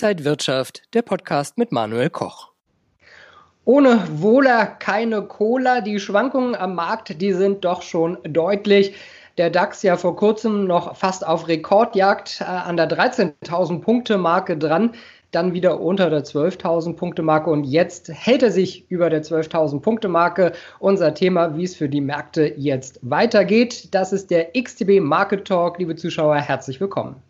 Inside Wirtschaft, der Podcast mit Manuel Koch. Ohne Wohler keine Cola. Die Schwankungen am Markt, die sind doch schon deutlich. Der DAX ja vor kurzem noch fast auf Rekordjagd äh, an der 13.000 Punkte Marke dran, dann wieder unter der 12.000 Punkte Marke und jetzt hält er sich über der 12.000 Punkte Marke. Unser Thema, wie es für die Märkte jetzt weitergeht, das ist der XTB Market Talk. Liebe Zuschauer, herzlich willkommen.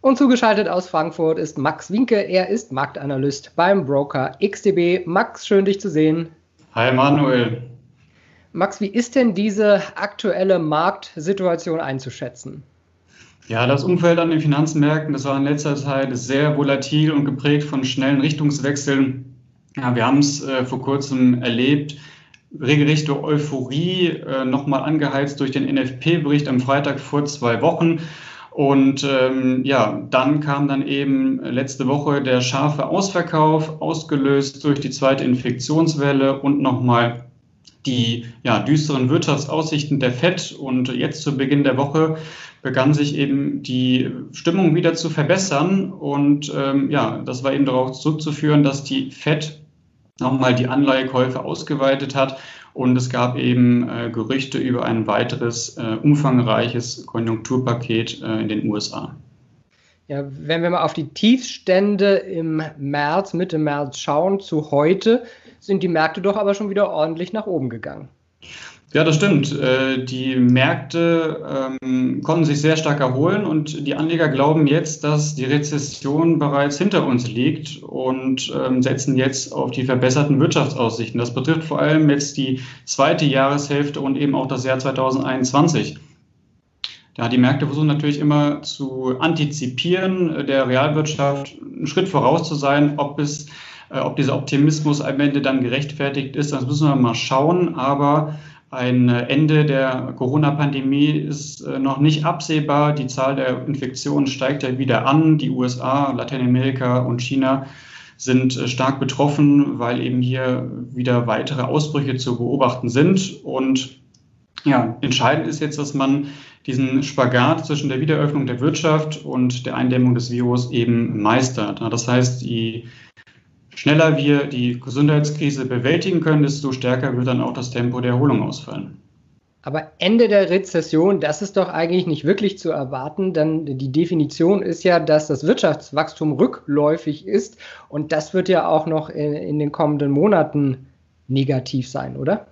Und zugeschaltet aus Frankfurt ist Max Winke. Er ist Marktanalyst beim Broker XTB. Max, schön dich zu sehen. Hi Manuel. Max, wie ist denn diese aktuelle Marktsituation einzuschätzen? Ja, das Umfeld an den Finanzmärkten, das war in letzter Zeit sehr volatil und geprägt von schnellen Richtungswechseln. Ja, wir haben es äh, vor kurzem erlebt, regelrechte Euphorie, äh, nochmal angeheizt durch den NFP-Bericht am Freitag vor zwei Wochen. Und ähm, ja, dann kam dann eben letzte Woche der scharfe Ausverkauf, ausgelöst durch die zweite Infektionswelle und nochmal die ja, düsteren Wirtschaftsaussichten der FED. Und jetzt zu Beginn der Woche begann sich eben die Stimmung wieder zu verbessern. Und ähm, ja, das war eben darauf zurückzuführen, dass die FED nochmal die Anleihekäufe ausgeweitet hat und es gab eben äh, Gerüchte über ein weiteres äh, umfangreiches Konjunkturpaket äh, in den USA. Ja, wenn wir mal auf die Tiefstände im März, Mitte März schauen zu heute, sind die Märkte doch aber schon wieder ordentlich nach oben gegangen. Ja, das stimmt. Äh, die Märkte ähm, konnten sich sehr stark erholen und die Anleger glauben jetzt, dass die Rezession bereits hinter uns liegt und ähm, setzen jetzt auf die verbesserten Wirtschaftsaussichten. Das betrifft vor allem jetzt die zweite Jahreshälfte und eben auch das Jahr 2021. Da die Märkte versuchen natürlich immer zu antizipieren, äh, der Realwirtschaft einen Schritt voraus zu sein, ob es äh, ob dieser Optimismus am Ende dann gerechtfertigt ist, das müssen wir mal schauen. Aber ein Ende der Corona-Pandemie ist äh, noch nicht absehbar. Die Zahl der Infektionen steigt ja wieder an. Die USA, Lateinamerika und China sind äh, stark betroffen, weil eben hier wieder weitere Ausbrüche zu beobachten sind. Und ja, entscheidend ist jetzt, dass man diesen Spagat zwischen der Wiederöffnung der Wirtschaft und der Eindämmung des Virus eben meistert. Das heißt, die schneller wir die Gesundheitskrise bewältigen können, desto stärker wird dann auch das Tempo der Erholung ausfallen. Aber Ende der Rezession, das ist doch eigentlich nicht wirklich zu erwarten, denn die Definition ist ja, dass das Wirtschaftswachstum rückläufig ist und das wird ja auch noch in, in den kommenden Monaten negativ sein, oder?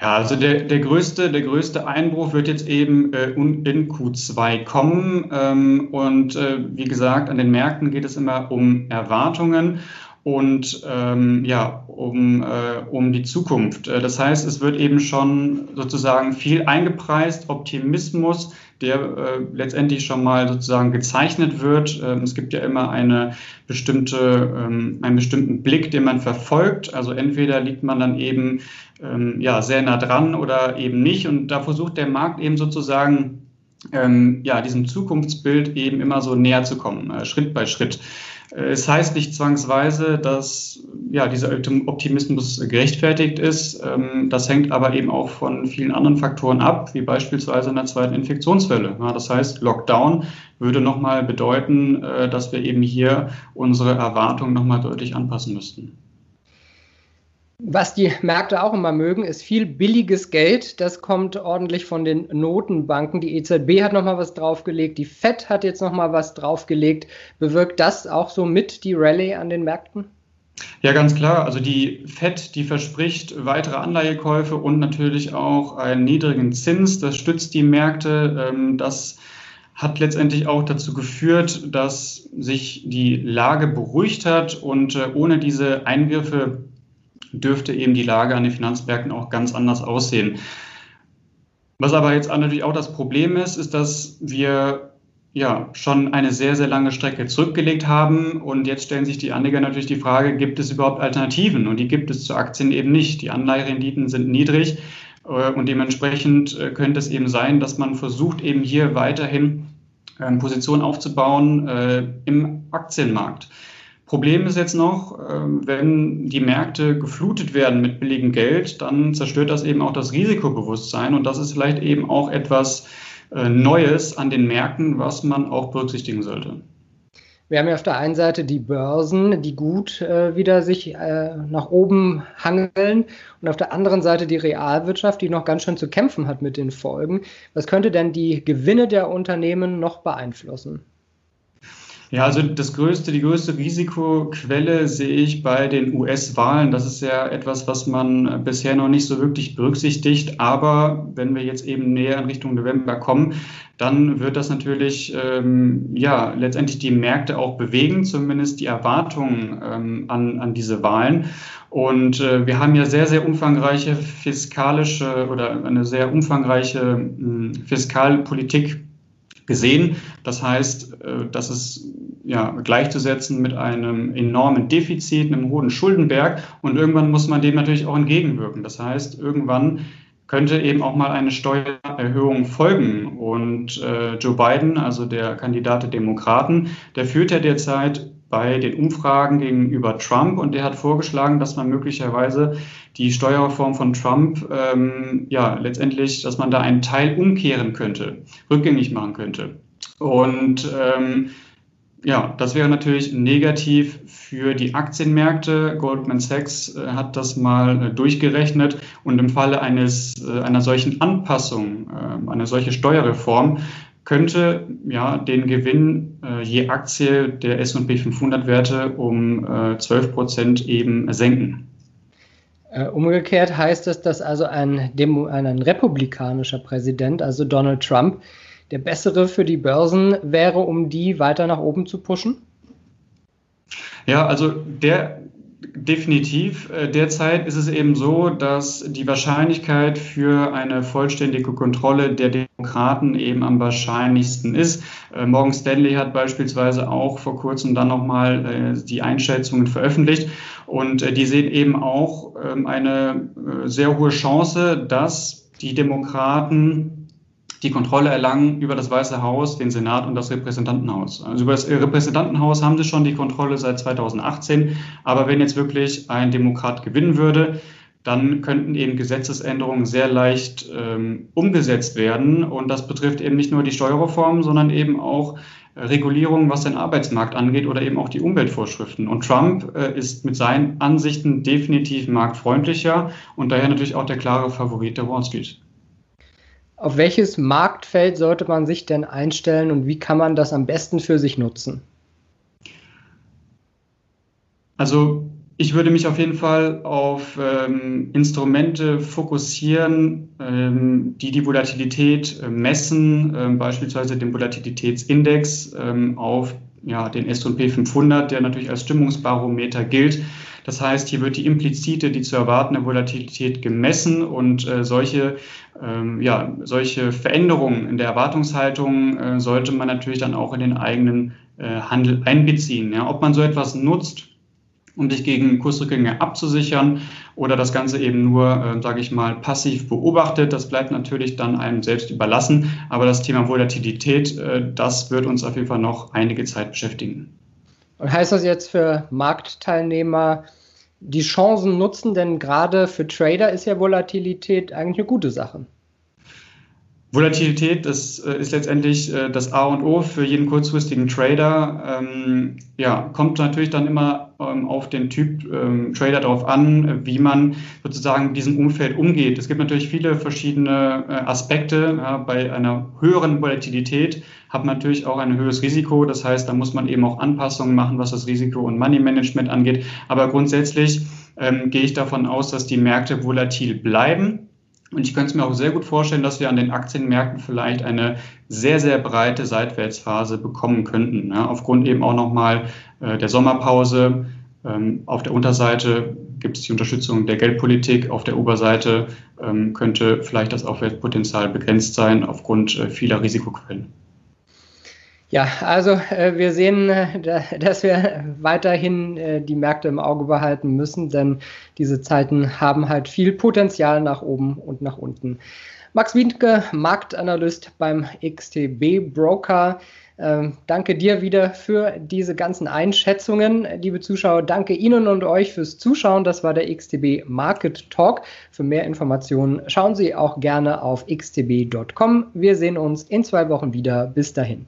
Ja, also der, der, größte, der größte Einbruch wird jetzt eben äh, in Q2 kommen. Ähm, und äh, wie gesagt, an den Märkten geht es immer um Erwartungen und ähm, ja, um, äh, um die Zukunft. Äh, das heißt, es wird eben schon sozusagen viel eingepreist, Optimismus, der äh, letztendlich schon mal sozusagen gezeichnet wird. Ähm, es gibt ja immer eine bestimmte, ähm, einen bestimmten Blick, den man verfolgt. Also entweder liegt man dann eben ähm, ja, sehr nah dran oder eben nicht. Und da versucht der Markt eben sozusagen ähm, ja, diesem Zukunftsbild eben immer so näher zu kommen, äh, Schritt bei Schritt. Äh, es heißt nicht zwangsweise, dass ja, dieser Optimismus gerechtfertigt ist. Ähm, das hängt aber eben auch von vielen anderen Faktoren ab, wie beispielsweise einer zweiten Infektionswelle. Das heißt, Lockdown würde nochmal bedeuten, äh, dass wir eben hier unsere Erwartungen nochmal deutlich anpassen müssten. Was die Märkte auch immer mögen, ist viel billiges Geld. Das kommt ordentlich von den Notenbanken. Die EZB hat nochmal was draufgelegt. Die FED hat jetzt nochmal was draufgelegt. Bewirkt das auch so mit die Rallye an den Märkten? Ja, ganz klar. Also die FED, die verspricht weitere Anleihekäufe und natürlich auch einen niedrigen Zins. Das stützt die Märkte. Ähm, das hat letztendlich auch dazu geführt, dass sich die Lage beruhigt hat und äh, ohne diese Eingriffe dürfte eben die Lage an den Finanzmärkten auch ganz anders aussehen. Was aber jetzt natürlich auch das Problem ist, ist, dass wir ja schon eine sehr, sehr lange Strecke zurückgelegt haben und jetzt stellen sich die Anleger natürlich die Frage, gibt es überhaupt Alternativen? Und die gibt es zu Aktien eben nicht. Die Anleiherenditen sind niedrig äh, und dementsprechend äh, könnte es eben sein, dass man versucht, eben hier weiterhin ähm, Positionen aufzubauen äh, im Aktienmarkt. Problem ist jetzt noch, ähm, wenn die Märkte geflutet werden mit billigem Geld, dann zerstört das eben auch das Risikobewusstsein und das ist vielleicht eben auch etwas äh, Neues an den Märkten, was man auch berücksichtigen sollte. Wir haben ja auf der einen Seite die Börsen, die gut äh, wieder sich äh, nach oben hangeln und auf der anderen Seite die Realwirtschaft, die noch ganz schön zu kämpfen hat mit den Folgen. Was könnte denn die Gewinne der Unternehmen noch beeinflussen? Ja, also das größte, die größte Risikoquelle sehe ich bei den US-Wahlen. Das ist ja etwas, was man bisher noch nicht so wirklich berücksichtigt. Aber wenn wir jetzt eben näher in Richtung November kommen, dann wird das natürlich ähm, ja letztendlich die Märkte auch bewegen, zumindest die Erwartungen ähm, an, an diese Wahlen. Und äh, wir haben ja sehr, sehr umfangreiche fiskalische oder eine sehr umfangreiche äh, Fiskalpolitik gesehen. Das heißt, äh, das ist ja, gleichzusetzen mit einem enormen Defizit, einem hohen Schuldenberg. Und irgendwann muss man dem natürlich auch entgegenwirken. Das heißt, irgendwann könnte eben auch mal eine Steuererhöhung folgen. Und äh, Joe Biden, also der Kandidat der Demokraten, der führt ja derzeit bei den Umfragen gegenüber Trump und der hat vorgeschlagen, dass man möglicherweise die Steuerreform von Trump, ähm, ja, letztendlich, dass man da einen Teil umkehren könnte, rückgängig machen könnte. Und ähm, ja, das wäre natürlich negativ für die Aktienmärkte. Goldman Sachs äh, hat das mal äh, durchgerechnet und im Falle eines, äh, einer solchen Anpassung, äh, einer solchen Steuerreform, könnte ja den Gewinn äh, je Aktie der S&P 500 Werte um 12 äh, Prozent eben senken. Umgekehrt heißt es, dass also ein, Demo, ein republikanischer Präsident, also Donald Trump, der bessere für die Börsen wäre, um die weiter nach oben zu pushen? Ja, also der definitiv. Äh, derzeit ist es eben so, dass die Wahrscheinlichkeit für eine vollständige Kontrolle der Demokraten eben am wahrscheinlichsten ist. Äh, Morgan Stanley hat beispielsweise auch vor kurzem dann nochmal äh, die Einschätzungen veröffentlicht und die sehen eben auch ähm, eine sehr hohe Chance, dass die Demokraten die Kontrolle erlangen über das Weiße Haus, den Senat und das Repräsentantenhaus. Also über das Repräsentantenhaus haben sie schon die Kontrolle seit 2018. Aber wenn jetzt wirklich ein Demokrat gewinnen würde, dann könnten eben Gesetzesänderungen sehr leicht ähm, umgesetzt werden. Und das betrifft eben nicht nur die Steuerreform, sondern eben auch Regulierungen, was den Arbeitsmarkt angeht oder eben auch die Umweltvorschriften. Und Trump äh, ist mit seinen Ansichten definitiv marktfreundlicher und daher natürlich auch der klare Favorit der Wall Street. Auf welches Marktfeld sollte man sich denn einstellen und wie kann man das am besten für sich nutzen? Also ich würde mich auf jeden Fall auf ähm, Instrumente fokussieren, ähm, die die Volatilität äh, messen, äh, beispielsweise den Volatilitätsindex ähm, auf ja, den S&P 500, der natürlich als Stimmungsbarometer gilt. Das heißt, hier wird die implizite, die zu erwartende Volatilität gemessen und äh, solche, ähm, ja, solche Veränderungen in der Erwartungshaltung äh, sollte man natürlich dann auch in den eigenen äh, Handel einbeziehen. Ja. Ob man so etwas nutzt, um sich gegen Kursrückgänge abzusichern oder das Ganze eben nur, äh, sage ich mal, passiv beobachtet. Das bleibt natürlich dann einem selbst überlassen. Aber das Thema Volatilität, äh, das wird uns auf jeden Fall noch einige Zeit beschäftigen. Und heißt das jetzt für Marktteilnehmer, die Chancen nutzen? Denn gerade für Trader ist ja Volatilität eigentlich eine gute Sache. Volatilität, das äh, ist letztendlich äh, das A und O für jeden kurzfristigen Trader. Ähm, ja, kommt natürlich dann immer ähm, auf den Typ ähm, Trader darauf an, wie man sozusagen mit diesem Umfeld umgeht. Es gibt natürlich viele verschiedene äh, Aspekte. Bei einer höheren Volatilität hat man natürlich auch ein höheres Risiko. Das heißt, da muss man eben auch Anpassungen machen, was das Risiko und Money Management angeht. Aber grundsätzlich gehe ich davon aus, dass die Märkte volatil bleiben und ich könnte es mir auch sehr gut vorstellen, dass wir an den Aktienmärkten vielleicht eine sehr, sehr breite Seitwärtsphase bekommen könnten. Ja, aufgrund eben auch nochmal äh, der Sommerpause. Ähm, auf der Unterseite gibt es die Unterstützung der Geldpolitik. Auf der Oberseite ähm, könnte vielleicht das Aufwärtspotenzial begrenzt sein aufgrund äh, vieler Risikoquellen. Ja, also äh, wir sehen, äh, dass wir weiterhin äh, die Märkte im Auge behalten müssen, denn diese Zeiten haben halt viel Potenzial nach oben und nach unten. Max Wiedke, Marktanalyst beim XTB Broker. Ähm, danke dir wieder für diese ganzen Einschätzungen. Liebe Zuschauer, danke Ihnen und euch fürs Zuschauen. Das war der XTB Market Talk. Für mehr Informationen schauen Sie auch gerne auf xtb.com. Wir sehen uns in zwei Wochen wieder. Bis dahin.